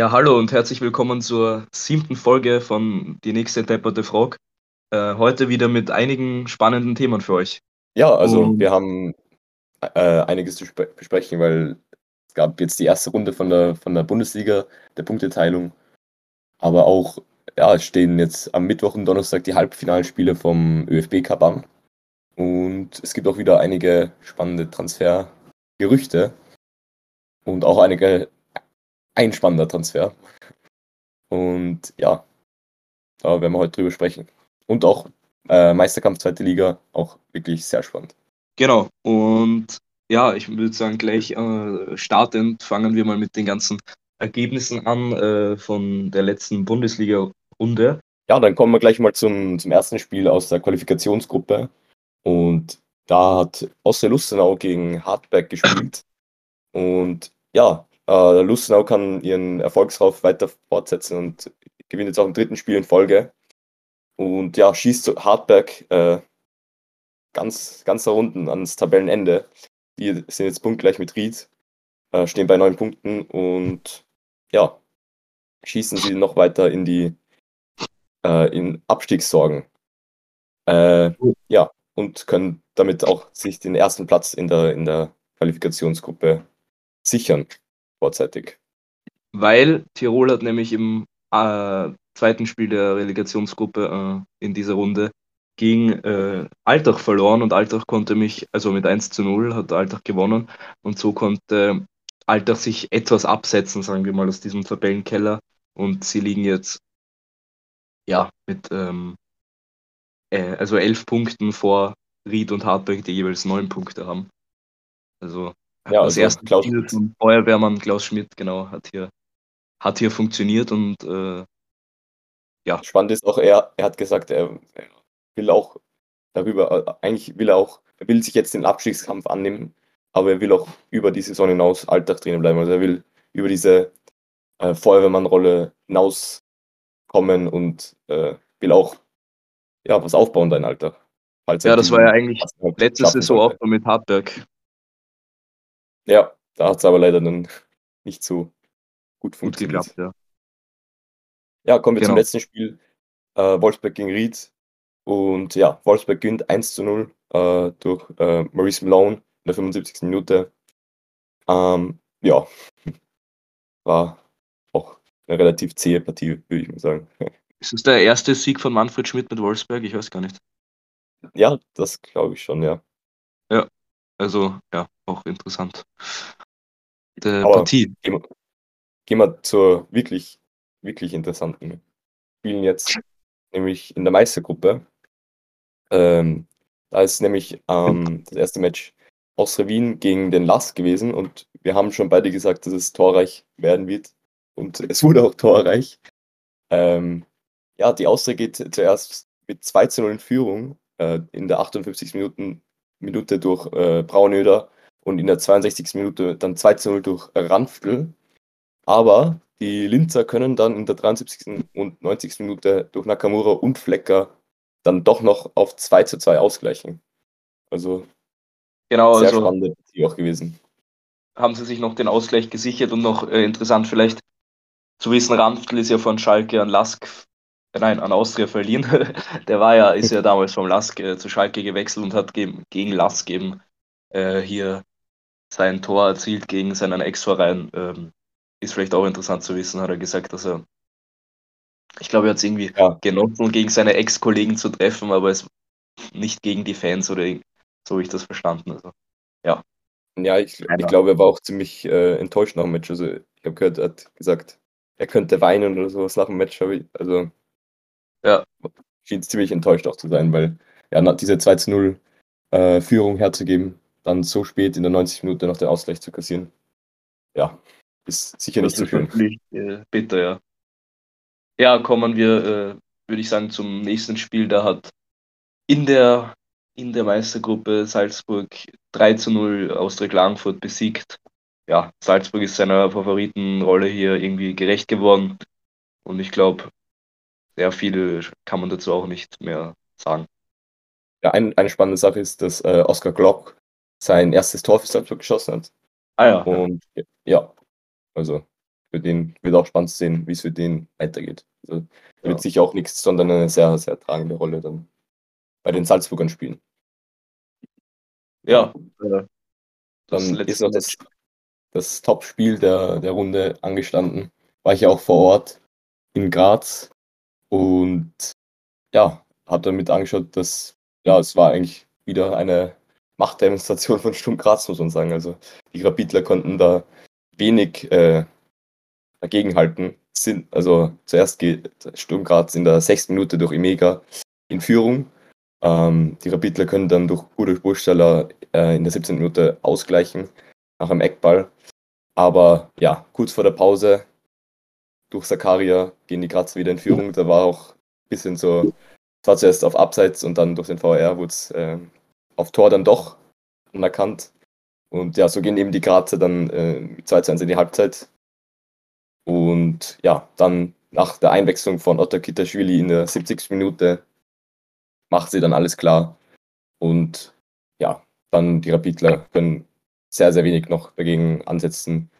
Ja, hallo und herzlich willkommen zur siebten Folge von Die nächste depperte Frog. Äh, heute wieder mit einigen spannenden Themen für euch. Ja, also Und wir haben äh, einiges zu besprechen, weil es gab jetzt die erste Runde von der, von der Bundesliga, der Punkteteilung. Aber auch, ja, es stehen jetzt am Mittwoch und Donnerstag die Halbfinalspiele vom ÖFB Cup an. Und es gibt auch wieder einige spannende Transfergerüchte und auch einige ein spannender Transfer. Und ja, da werden wir heute drüber sprechen. Und auch äh, Meisterkampf zweite Liga, auch wirklich sehr spannend. genau, und ja, ich würde sagen, gleich äh, startend fangen wir mal mit den ganzen Ergebnissen an äh, von der letzten Bundesliga-Runde. Ja, dann kommen wir gleich mal zum, zum ersten Spiel aus der Qualifikationsgruppe. Und da hat Austria Lustenau gegen Hartberg gespielt. Und ja, äh, Lustenau kann ihren Erfolgsrauf weiter fortsetzen und gewinnt jetzt auch im dritten Spiel in Folge. Und ja, schießt so Hartberg äh, ganz, ganz da unten ans Tabellenende. Die sind jetzt punktgleich mit Ried, äh, stehen bei neun Punkten und ja, schießen sie noch weiter in die äh, in Abstiegssorgen. Äh, ja, und können damit auch sich den ersten Platz in der, in der Qualifikationsgruppe sichern, vorzeitig. Weil Tirol hat nämlich im äh, zweiten Spiel der Relegationsgruppe äh, in dieser Runde gegen äh, Altach verloren und Altach konnte mich, also mit 1 zu 0 hat Altach gewonnen und so konnte Altach sich etwas absetzen, sagen wir mal, aus diesem Tabellenkeller und sie liegen jetzt ja mit ähm, äh, also elf Punkten vor Ried und Hartberg, die jeweils neun Punkte haben. Also Ja, das also erste Klaus Schmidt. von Feuerwehrmann Klaus Schmidt, genau, hat hier, hat hier funktioniert und äh, ja, Spannend ist auch, er, er hat gesagt, er, er will auch darüber, äh, eigentlich will er auch, er will sich jetzt den Abstiegskampf annehmen, aber er will auch über die Saison hinaus Alltag drinnen bleiben. Also er will über diese äh, Feuerwehrmann-Rolle hinauskommen und äh, will auch ja, was aufbauen da in Alltag. Ja, das war ja eigentlich letzte Saison auch mit Hartberg. Ja, da hat es aber leider dann nicht so gut Gut funktioniert. geklappt, ja. Ja, kommen wir zum Genau. letzten Spiel. Äh, Wolfsberg gegen Ried. Und ja, Wolfsberg gewinnt 1 zu 0 äh, durch äh, Maurice Malone in der 75. Minute. Ähm, ja, war auch eine relativ zähe Partie, würde ich mal sagen. Ist das der erste Sieg von Manfred Schmidt mit Wolfsberg? Ich weiß gar nicht. Ja, das glaube ich schon, ja. Also, ja, auch interessant. Der Aber Partie. gehen wir, gehen wir zur wirklich, wirklich interessanten Spielen jetzt, nämlich in der Meistergruppe. Ähm, da ist nämlich ähm, das erste Match Austria Wien gegen den Lask gewesen und wir haben schon beide gesagt, dass es torreich werden wird und es wurde auch torreich. Ähm, ja, die Austria geht zuerst mit 2 zu 0 in Führung äh, in der 58. Minuten, Minute durch äh, Braunöder und in der 62. Minute dann 2 zu 0 durch Ranftl. Aber die Linzer können dann in der 73. und 90. Minute durch Nakamura und Flecker dann doch noch auf 2 zu 2 ausgleichen. Also Genau, sehr also spannende Partie auch gewesen. haben sie sich noch den Ausgleich gesichert und noch äh, interessant vielleicht zu wissen, Ranftl ist ja von Schalke an Lask, nein, an Austria verliehen. Der war ja, ist ja damals vom Lask äh, zu Schalke gewechselt und hat gegen, gegen Lask eben äh, hier sein Tor erzielt gegen seinen Ex-Verein. Ähm, ist vielleicht auch interessant zu wissen, hat er gesagt, dass er, ich glaube, er hat es irgendwie Ja, genossen, gegen seine Ex-Kollegen zu treffen, aber es nicht gegen die Fans oder so habe ich das verstanden. Also, ja, ja ich, ich glaube, er war auch ziemlich äh, enttäuscht nach dem Match. Also ich habe gehört, er hat gesagt, er könnte weinen oder sowas nach dem Match. ich- Also Ja. schien ziemlich enttäuscht auch zu sein, weil ja, diese 2 zu 0 äh, Führung herzugeben, dann so spät in der 90 Minute noch den Ausgleich zu kassieren, ja, ist sicher nicht das so schön. äh, bitter, ja. Ja, kommen wir, äh, würde ich sagen, zum nächsten Spiel. Da hat in der, in der Meistergruppe Salzburg 3 zu 0 Austria Klagenfurt besiegt. Ja, Salzburg ist seiner Favoritenrolle hier irgendwie gerecht geworden. Und ich glaube, sehr viel kann man dazu auch nicht mehr sagen. Ja, ein, eine spannende Sache ist, dass äh, Oskar Glock sein erstes Tor für Salzburg geschossen hat. Ah ja, Und ja, also für den wird auch spannend zu sehen, wie es für den weitergeht. Also, Ja. wird sicher auch nichts, sondern eine sehr, sehr tragende Rolle dann bei den Salzburgern spielen. Ja, äh, das Dann ist noch das, das Top-Spiel der, der Runde angestanden. War ich ja auch vor Ort in Graz und ja, habe damit angeschaut, dass ja, es war eigentlich wieder eine Machtdemonstration von Sturm Graz, muss man sagen. Also die Rapidler konnten da wenig äh, dagegenhalten. Sind, also zuerst geht Sturm Graz in der sechsten Minute durch Imega in Führung. Ähm, die Rapidler können dann durch Udo Burgstaller äh, in der 17. Minute ausgleichen nach einem Eckball. Aber ja, kurz vor der Pause durch Sakaria gehen die Grazer wieder in Führung. Da war auch ein bisschen so, es war zuerst auf Abseits und dann durch den VR wurde es äh, auf Tor dann doch anerkannt. Und ja, so gehen eben die Grazer dann äh, 2 zu 1 in die Halbzeit. Und ja, dann nach der Einwechslung von Otter Kitaschwili in der 70. Minute macht sie dann alles klar. Und ja, dann die Rapidler können sehr, sehr wenig noch dagegen ansetzen.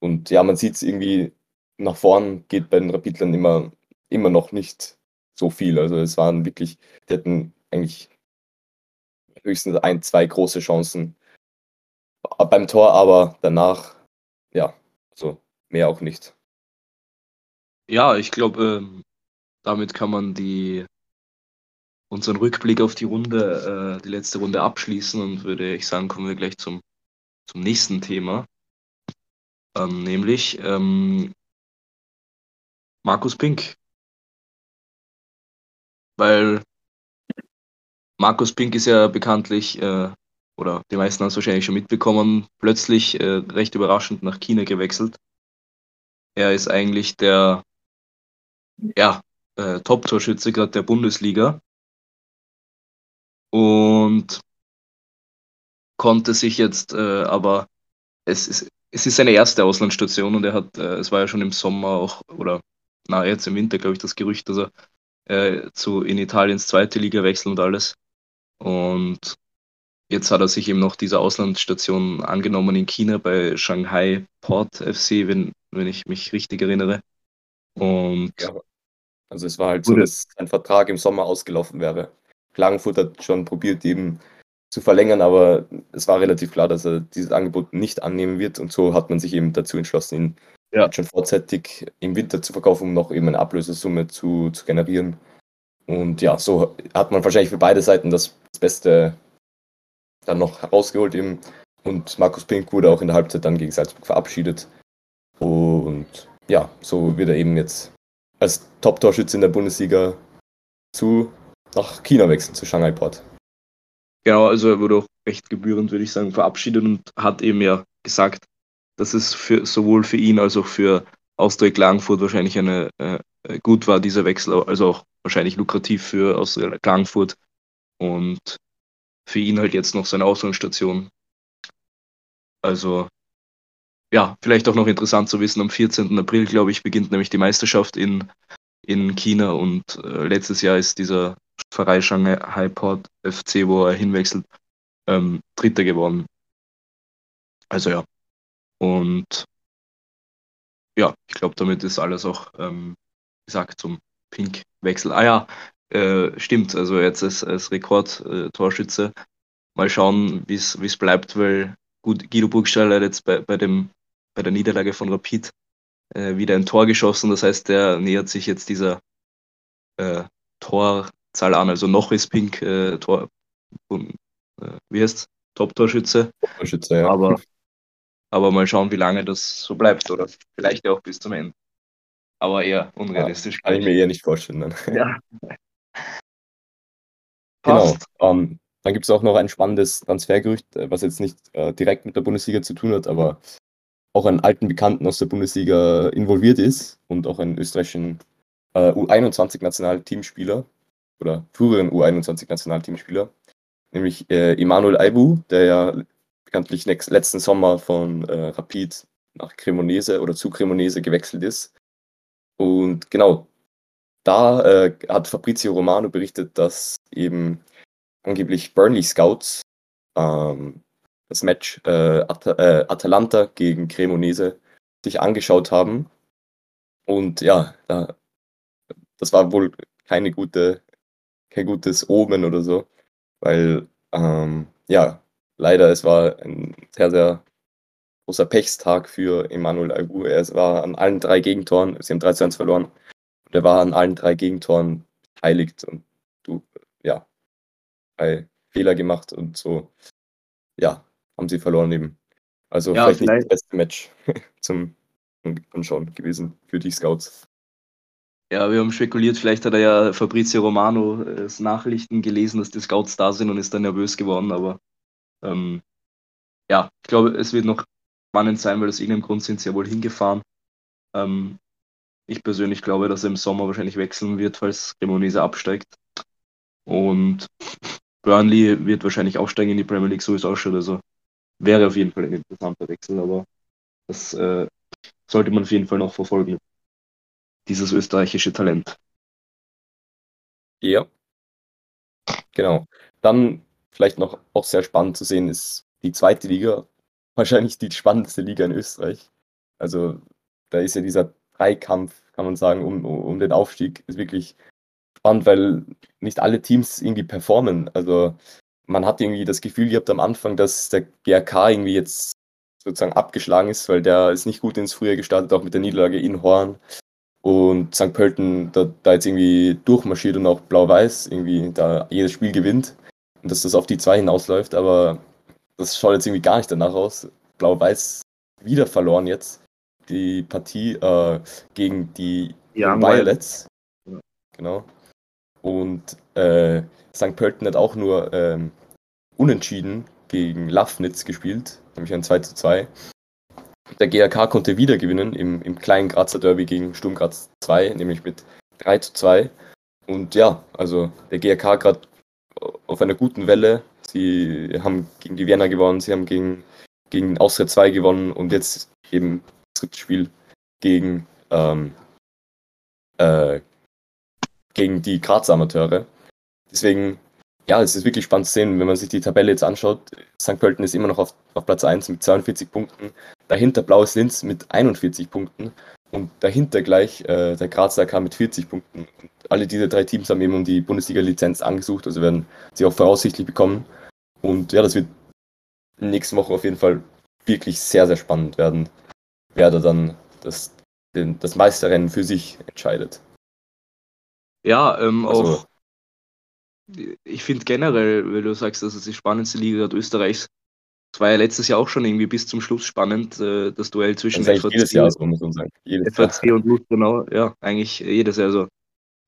Und ja, man sieht es irgendwie, nach vorn geht bei den Rapidlern immer, immer noch nicht so viel. Also es waren wirklich, die hatten eigentlich höchstens ein, zwei große Chancen beim Tor, aber danach, ja, so mehr auch nicht. Ja, ich glaube, ähm, damit kann man die, unseren Rückblick auf die Runde, äh, die letzte Runde abschließen und würde ich sagen, kommen wir gleich zum, zum nächsten Thema. Ähm, nämlich ähm, Markus Pink. Weil Markus Pink ist ja bekanntlich, äh, oder die meisten haben es wahrscheinlich schon mitbekommen, plötzlich äh, recht überraschend nach China gewechselt. Er ist eigentlich der ja, äh, Top-Torschütze gerade der Bundesliga und konnte sich jetzt äh, aber es ist es ist seine erste Auslandsstation und er hat äh, es war ja schon im Sommer auch oder na jetzt im Winter glaube ich das Gerücht, dass er äh, zu in Italiens zweite Liga wechseln und alles. Und jetzt hat er sich eben noch dieser Auslandsstation angenommen in China bei Shanghai Port FC, wenn wenn ich mich richtig erinnere. Und Ja, also es war halt so, dass sein Vertrag im Sommer ausgelaufen wäre. Klagenfurt hat schon probiert, eben zu verlängern, aber es war relativ klar, dass er dieses Angebot nicht annehmen wird. Und so hat man sich eben dazu entschlossen, ihn Ja. schon vorzeitig im Winter zu verkaufen, um noch eben eine Ablösesumme zu, zu generieren. Und ja, so hat man wahrscheinlich für beide Seiten das Beste dann noch herausgeholt eben. Und Markus Pink wurde auch in der Halbzeit dann gegen Salzburg verabschiedet. Und ja, so wird er eben jetzt als Top-Torschütze in der Bundesliga zu nach China wechseln, zu Shanghai Port. Genau, also er wurde auch recht gebührend, würde ich sagen, verabschiedet und hat eben ja gesagt, dass es für, sowohl für ihn als auch für Austria Klagenfurt wahrscheinlich eine äh, äh, gut war, dieser Wechsel, also auch wahrscheinlich lukrativ für Austria Klagenfurt und für ihn halt jetzt noch seine Auslandsstation. Also ja, vielleicht auch noch interessant zu wissen, am 14. April, glaube ich, beginnt nämlich die Meisterschaft in, in China und äh, letztes Jahr ist dieser Verein Shanghai Port FC, wo er hinwechselt, ähm, Dritter geworden. Also ja. Und ja, ich glaube, damit ist alles auch ähm, gesagt zum Pink-Wechsel. Ah ja, äh, stimmt. Also jetzt als, als Rekord-Torschütze. Mal schauen, wie es bleibt, weil gut, Guido Burgstaller hat jetzt bei, bei, dem, bei der Niederlage von Rapid äh, wieder ein Tor geschossen. Das heißt, der nähert sich jetzt dieser äh, Torzahl an. Also noch ist Pink äh, Tor, äh, wie heißt Top-Torschütze. Torschütze, ja. Aber, aber mal schauen, wie lange das so bleibt. Oder vielleicht ja auch bis zum Ende. Aber eher unrealistisch. Kann ich mir eher nicht vorstellen. Dann. Ja. Genau. Ähm, dann gibt es auch noch ein spannendes Transfergerücht, äh, was jetzt nicht äh, direkt mit der Bundesliga zu tun hat, aber auch einen alten Bekannten aus der Bundesliga involviert ist und auch einen österreichischen äh, U21-Nationalteamspieler oder früheren U21-Nationalteamspieler, nämlich äh, Emanuel Aibu, der ja bekanntlich letzten Sommer von äh, Rapid nach Cremonese oder zu Cremonese gewechselt ist. Und genau, da äh, hat Fabrizio Romano berichtet, dass eben angeblich Burnley Scouts ähm, das Match äh, At äh, Atalanta gegen Cremonese sich angeschaut haben. Und ja, da, das war wohl keine gute, kein gutes Omen oder so, weil ähm, ja, leider es war ein sehr, sehr großer Pechstag für Emanuel Agu. Er war an allen drei Gegentoren, sie haben 3 zu 1 verloren, und er war an allen drei Gegentoren beteiligt und du, ja, bei Fehler gemacht und so, ja, haben sie verloren eben. Also Ja, vielleicht nicht das vielleicht beste Match zum Anschauen gewesen für die Scouts. ja, wir haben spekuliert, vielleicht hat er ja Fabrizio Romano äh, das Nachrichten gelesen, dass die Scouts da sind und ist dann nervös geworden, aber ähm, ja, ich glaube, es wird noch spannend sein, weil aus irgendeinem Grund sind sie ja wohl hingefahren. Ähm, ich persönlich glaube, dass er im Sommer wahrscheinlich wechseln wird, falls Cremonese absteigt. Und Burnley wird wahrscheinlich aufsteigen in die Premier League, so ist auch schon. Also wäre auf jeden Fall ein interessanter Wechsel, aber das äh, sollte man auf jeden Fall noch verfolgen. Dieses österreichische Talent. Ja, genau. Dann vielleicht noch auch sehr spannend zu sehen ist die zweite Liga, wahrscheinlich die spannendste Liga in Österreich. Also da ist ja dieser Dreikampf, kann man sagen, um, um den Aufstieg, ist wirklich spannend, weil nicht alle Teams irgendwie performen. Also man hat irgendwie das Gefühl gehabt am Anfang, dass der GRK irgendwie jetzt sozusagen abgeschlagen ist, weil der ist nicht gut ins Frühjahr gestartet, auch mit der Niederlage in Horn. Und St. Pölten da, da jetzt irgendwie durchmarschiert und auch Blau-Weiß irgendwie da jedes Spiel gewinnt. Und dass das auf die zwei hinausläuft, aber das schaut jetzt irgendwie gar nicht danach aus. Blau-Weiß wieder verloren jetzt die Partie äh, gegen die Young Violets. Ja. Genau. Und äh, St. Pölten hat auch nur ähm, unentschieden gegen Lafnitz gespielt, nämlich ein 2 zu 2. Der GRK konnte wieder gewinnen im, im kleinen Grazer Derby gegen Sturm Graz 2, nämlich mit 3 zu 2. Und ja, also der GRK gerade auf einer guten Welle. Sie haben gegen die Vienna gewonnen, sie haben gegen, gegen Austria 2 gewonnen und jetzt eben das dritte Spiel gegen, ähm, äh, gegen die Grazer Amateure. Deswegen, ja, es ist wirklich spannend zu sehen, wenn man sich die Tabelle jetzt anschaut. St. Pölten ist immer noch auf, auf Platz 1 mit 42 Punkten. Dahinter Blaues Linz mit 41 Punkten. Und dahinter gleich äh, der Grazer AK mit 40 Punkten. Und alle diese drei Teams haben eben um die Bundesliga-Lizenz angesucht, also werden sie auch voraussichtlich bekommen. Und ja, das wird nächsten Wochen auf jeden Fall wirklich sehr, sehr spannend werden, wer da dann das, den, das Meisterrennen für sich entscheidet. Ja, ähm, Also- auch. Ich finde generell, weil du sagst, das ist die spannendste Liga Österreichs. Es war ja letztes Jahr auch schon irgendwie bis zum Schluss spannend, äh, das Duell Das zwischen ist eigentlich jedes Jahr so, muss man sagen. Jedes Jahr. FAC und Lustenau. Ja, eigentlich jedes Jahr so.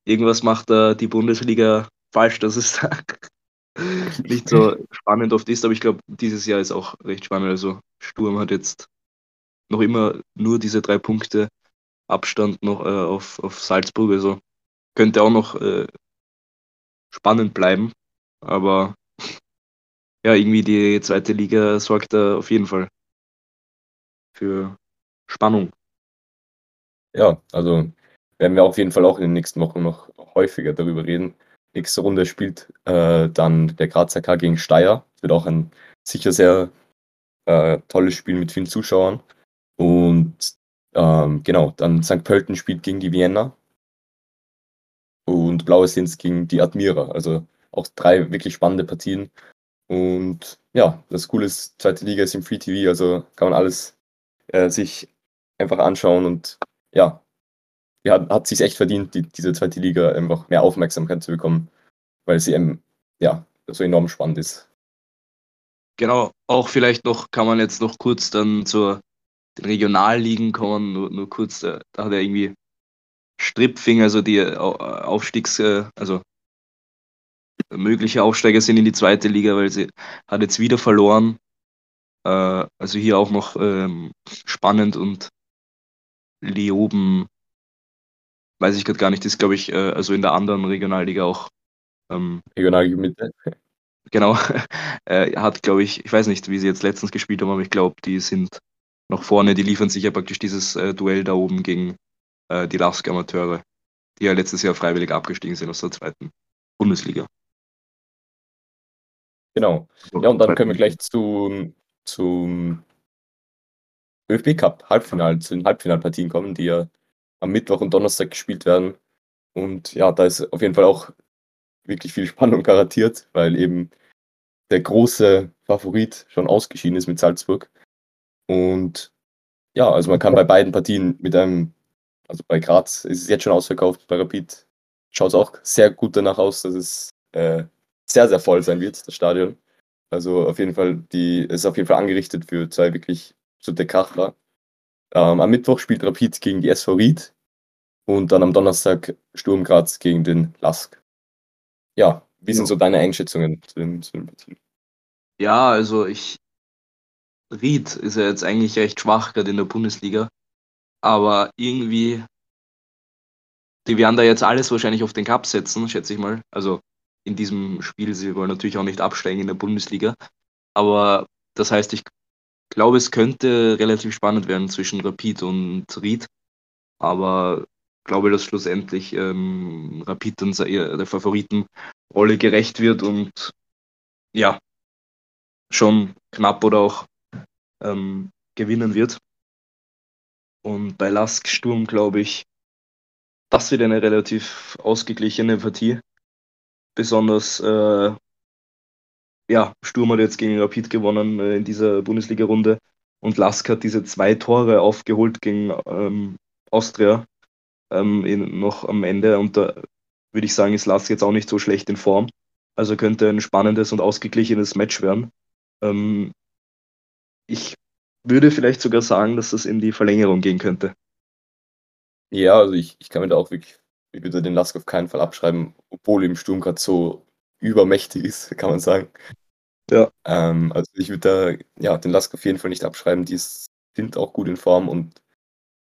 Irgendwas macht da die Bundesliga falsch, dass es nicht so spannend oft ist, aber ich glaube, dieses Jahr ist auch recht spannend. Also Sturm hat jetzt noch immer nur diese drei Punkte Abstand noch äh, auf, auf Salzburg. Also könnte auch noch äh, spannend bleiben. Aber ja, irgendwie die zweite Liga sorgt da auf jeden Fall für Spannung. Ja, also werden wir auf jeden Fall auch in den nächsten Wochen noch häufiger darüber reden. Nächste Runde spielt äh, dann der Grazer K gegen Steyr. Wird auch ein sicher sehr äh, tolles Spiel mit vielen Zuschauern. Und ähm, genau, dann St. Pölten spielt gegen die Vienna. Und Blaues Linz gegen die Admira. Also auch drei wirklich spannende Partien. Und ja, das Coole ist, zweite Liga ist im Free TV, also kann man alles äh, sich einfach anschauen und ja, ja hat, hat sich echt verdient, die, diese zweite Liga einfach mehr Aufmerksamkeit zu bekommen, weil sie eben, ja, so enorm spannend ist. Genau, auch vielleicht noch kann man jetzt noch kurz dann zur den Regionalligen kommen, nur, nur kurz, äh, da hat er irgendwie Strippfing, also die äh, Au- Aufstiegs, äh, also mögliche Aufsteiger sind in die zweite Liga, weil sie hat jetzt wieder verloren. Äh, also hier auch noch ähm, spannend und Leoben, weiß ich gerade gar nicht, ist glaube ich, äh, also in der anderen Regionalliga auch ähm, Regionalliga Mitte. Genau, äh, hat, glaube ich, ich weiß nicht, wie sie jetzt letztens gespielt haben, aber ich glaube, die sind noch vorne, die liefern sich ja praktisch dieses äh, Duell da oben gegen äh, die Lask Amateure, die ja letztes Jahr freiwillig abgestiegen sind aus der zweiten Bundesliga. Genau. Ja, und dann können wir gleich zum, zum ÖFB Cup Halbfinale, zu den Halbfinalpartien kommen, die ja am Mittwoch und Donnerstag gespielt werden. Und ja, da ist auf jeden Fall auch wirklich viel Spannung garantiert, weil eben der große Favorit schon ausgeschieden ist mit Salzburg. Und ja, also man kann bei beiden Partien mit einem, also bei Graz ist es jetzt schon ausverkauft, bei Rapid schaut es auch sehr gut danach aus, dass es äh, sehr, sehr voll sein wird, das Stadion. Also auf jeden Fall, die ist auf jeden Fall angerichtet für zwei wirklich absolute Kracher. Ähm, am Mittwoch spielt Rapid gegen die SV Ried und dann am Donnerstag Sturm Graz gegen den Lask. Ja, wie sind so deine Einschätzungen zu den, zu den Partien? Ja, also ich. Ried ist ja jetzt eigentlich recht schwach gerade in der Bundesliga. Aber irgendwie. Die werden da jetzt alles wahrscheinlich auf den Cup setzen, schätze ich mal. Also in diesem Spiel, sie wollen natürlich auch nicht absteigen in der Bundesliga. Aber das heißt, ich glaube, es könnte relativ spannend werden zwischen Rapid und Ried. Aber glaube, dass schlussendlich ähm, Rapid dann der Favoritenrolle gerecht wird und ja, schon knapp oder auch ähm, gewinnen wird. Und bei Lask Sturm glaube ich, das wird eine relativ ausgeglichene Partie. Besonders äh, ja, Sturm hat jetzt gegen Rapid gewonnen äh, in dieser Bundesliga-Runde und Lask hat diese zwei Tore aufgeholt gegen ähm, Austria ähm, in, noch am Ende und da würde ich sagen, ist Lask jetzt auch nicht so schlecht in Form. Also könnte ein spannendes und ausgeglichenes Match werden. Ähm, ich würde vielleicht sogar sagen, dass das in die Verlängerung gehen könnte. Ja, also ich, ich kann mir da auch wirklich, ich würde den Lask auf keinen Fall abschreiben, obwohl im Sturm gerade so übermächtig ist, kann man sagen. Ja. Ähm, also ich würde da ja, den Lask auf jeden Fall nicht abschreiben. Die sind auch gut in Form und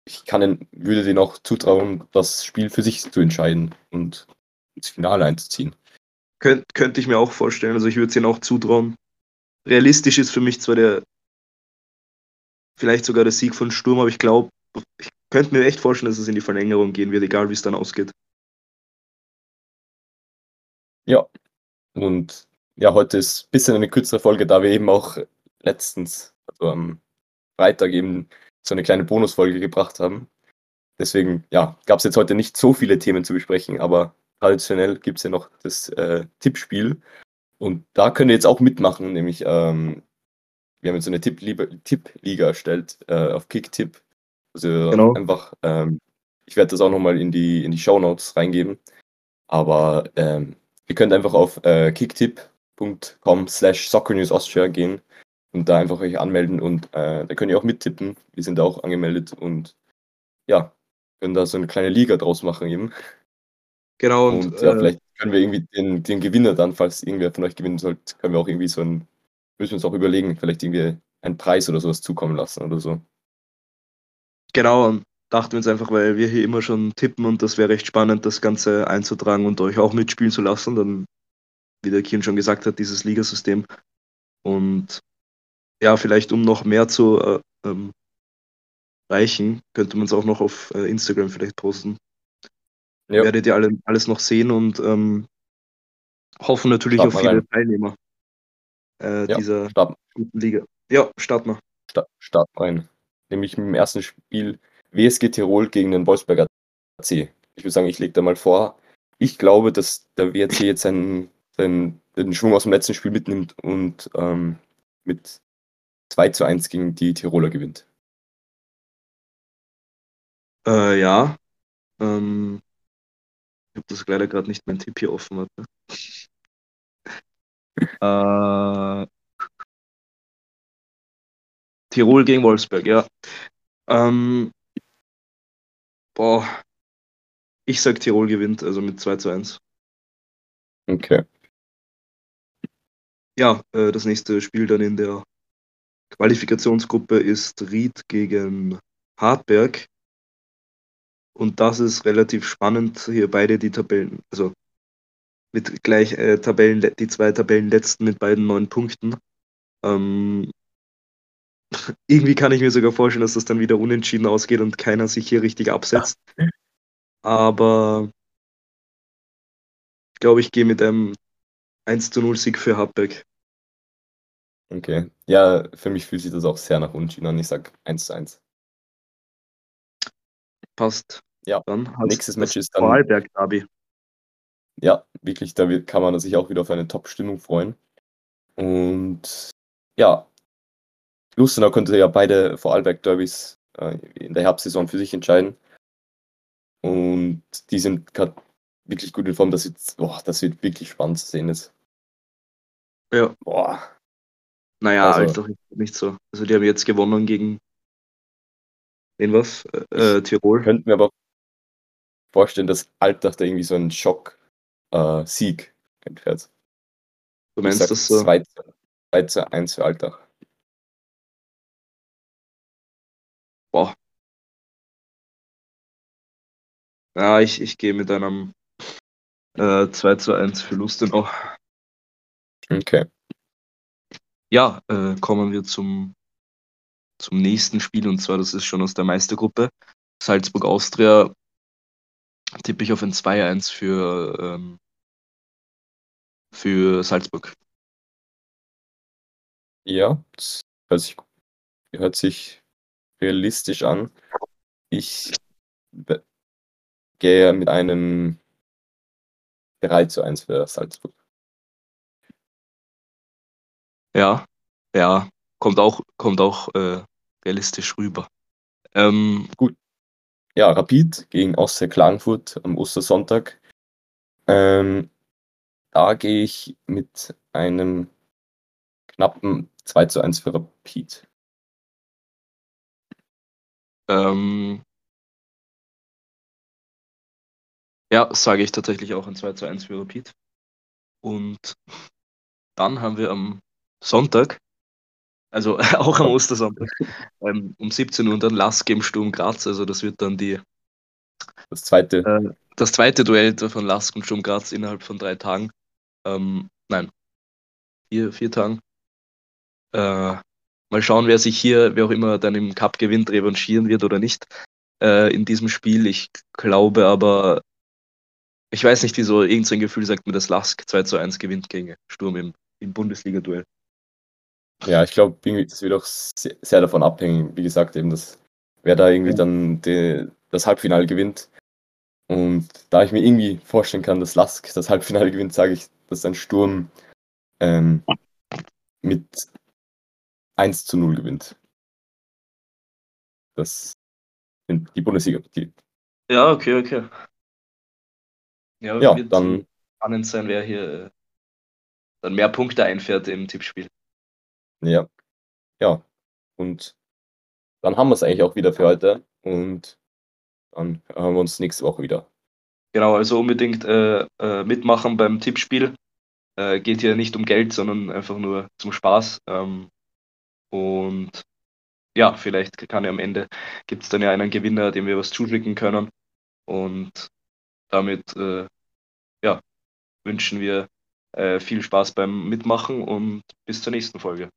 ich kann den, würde denen auch zutrauen, das Spiel für sich zu entscheiden und ins Finale einzuziehen. Könnt, könnte ich mir auch vorstellen. Also ich würde es ihnen auch zutrauen. Realistisch ist für mich zwar der, vielleicht sogar der Sieg von Sturm, aber ich glaube, ich könnte mir echt vorstellen, dass es in die Verlängerung gehen wird, egal wie es dann ausgeht. Ja, und ja, heute ist ein bisschen eine kürzere Folge, da wir eben auch letztens, also am Freitag eben so eine kleine Bonusfolge gebracht haben. Deswegen, ja, gab es jetzt heute nicht so viele Themen zu besprechen, aber traditionell gibt es ja noch das äh, Tippspiel. Und da könnt ihr jetzt auch mitmachen, nämlich ähm, wir haben jetzt so eine Tippliga Tipp erstellt äh, auf Kicktipp. Also genau. einfach, ähm, ich werde das auch nochmal in die, in die Show Notes reingeben. Aber ähm, ihr könnt einfach auf äh, kicktipp.com slash soccernewsaustria gehen und da einfach euch anmelden und äh, da könnt ihr auch mittippen. Wir sind da auch angemeldet und ja, können da so eine kleine Liga draus machen eben. Genau. Und, und ja, äh, vielleicht können wir irgendwie den, den Gewinner dann, falls irgendwer von euch gewinnen sollte, können wir auch irgendwie so ein, müssen wir uns auch überlegen, vielleicht irgendwie einen Preis oder sowas zukommen lassen oder so. Genau, und dachten wir uns einfach, weil wir hier immer schon tippen und das wäre recht spannend, das Ganze einzutragen und euch auch mitspielen zu lassen. Dann, wie der Kian schon gesagt hat, dieses Ligasystem. Und ja, vielleicht um noch mehr zu äh, ähm, reichen, könnte man es auch noch auf äh, Instagram vielleicht posten. Ja. Werdet ihr alle, alles noch sehen und ähm, hoffen natürlich Start auf viele rein. Teilnehmer äh, ja, dieser Start. guten Liga. Ja, starten wir. Start, Start rein. Nämlich im ersten Spiel WSG Tirol gegen den Wolfsberger C. Ich würde sagen, ich lege da mal vor. Ich glaube, dass der WRC jetzt seinen, seinen, den Schwung aus dem letzten Spiel mitnimmt und ähm, mit 2 zu 1 gegen die Tiroler gewinnt. Äh, ja. Ähm, ich habe das leider gerade nicht mein Tipp hier offen. Warte. äh, Tirol gegen Wolfsburg, ja. Ähm, boah. Ich sag Tirol gewinnt, also mit 2 zu 1. Okay. Ja, äh, das nächste Spiel dann in der Qualifikationsgruppe ist Ried gegen Hartberg. Und das ist relativ spannend, hier beide die Tabellen, also mit gleich äh, Tabellen, die zwei Tabellenletzten mit beiden neun Punkten. Ähm, irgendwie kann ich mir sogar vorstellen, dass das dann wieder unentschieden ausgeht und keiner sich hier richtig absetzt. Aber ich glaube, ich gehe mit einem 1 zu 0 Sieg für Hartberg. Okay. Ja, für mich fühlt sich das auch sehr nach Unentschieden an. Ich sag 1 zu 1. Passt. Ja, Dann nächstes Match ist dann Vorarlberg-Derby. ja, wirklich, da kann man sich auch wieder auf eine Top-Stimmung freuen. Und ja, Lustenau konnte ja beide Vorarlberg-Derbys äh, in der Herbstsaison für sich entscheiden. Und die sind gerade wirklich gut in Form. Das wird, boah, das wird wirklich spannend zu sehen jetzt. Ja. Boah, Naja, Also- Altach ist nicht so. Also die haben jetzt gewonnen gegen wen was? Äh, äh, Tirol. könnte mir aber vorstellen, dass Altach da irgendwie so einen Schock-Sieg entfährt. Du meinst das so? 2 zu, 2 zu 1 für Altach. Boah. Ja, ich, ich gehe mit einem äh, 2 zu 1 für Lustenau. Okay. Ja, äh, kommen wir zum, zum nächsten Spiel und zwar, das ist schon aus der Meistergruppe. Salzburg-Austria tippe ich auf ein 2-1 für, ähm, für Salzburg. Ja, das hört sich, hört sich realistisch an. Ich gehe mit einem 3 zu 1 für Salzburg. Ja, ja, kommt auch, kommt auch äh, realistisch rüber. Ähm, Ja, Rapid gegen Austria Klagenfurt am Ostersonntag. Ähm, da gehe ich mit einem knappen 2 zu 1 für Rapid. Ähm, ja, sage ich tatsächlich auch ein 2 zu 1 für Rapid. Und dann haben wir am Sonntag, also auch am Ostersonntag, ähm, um 17 Uhr dann Lask im Sturm Graz. Also das wird dann die, Das zweite, äh, das zweite Duell von Lask und Sturm Graz innerhalb von drei Tagen. Ähm, nein, vier, vier Tagen. Äh, mal schauen, wer sich hier, wer auch immer dann im Cup gewinnt, revanchieren wird oder nicht äh, in diesem Spiel. Ich glaube aber, ich weiß nicht wieso, irgend so ein Gefühl sagt mir, dass Lask 2 zu 1 gewinnt gegen Sturm im, im Bundesliga-Duell. ja, ich glaube, das wird auch sehr, davon abhängen, wie gesagt, eben, dass wer da irgendwie dann die, das Halbfinale gewinnt. Und da ich mir irgendwie vorstellen kann, dass Lask das Halbfinale gewinnt, sage ich, dass ein Sturm ähm, mit 1 zu 0 gewinnt. Das sind die Bundesliga-Partie. Ja, okay, okay. Ja, Ja, wird dann spannend sein, wer hier äh, dann mehr Punkte einfährt im Tippspiel. Ja, ja. Und dann haben wir es eigentlich auch wieder für heute. Und dann hören wir uns nächste Woche wieder. Genau, also unbedingt äh, äh, mitmachen beim Tippspiel. Äh, geht hier nicht um Geld, sondern einfach nur zum Spaß. Ähm, und ja, vielleicht kann ja am Ende gibt es dann ja einen Gewinner, dem wir was zuschicken können. Und damit äh, ja, wünschen wir äh, viel Spaß beim Mitmachen und bis zur nächsten Folge.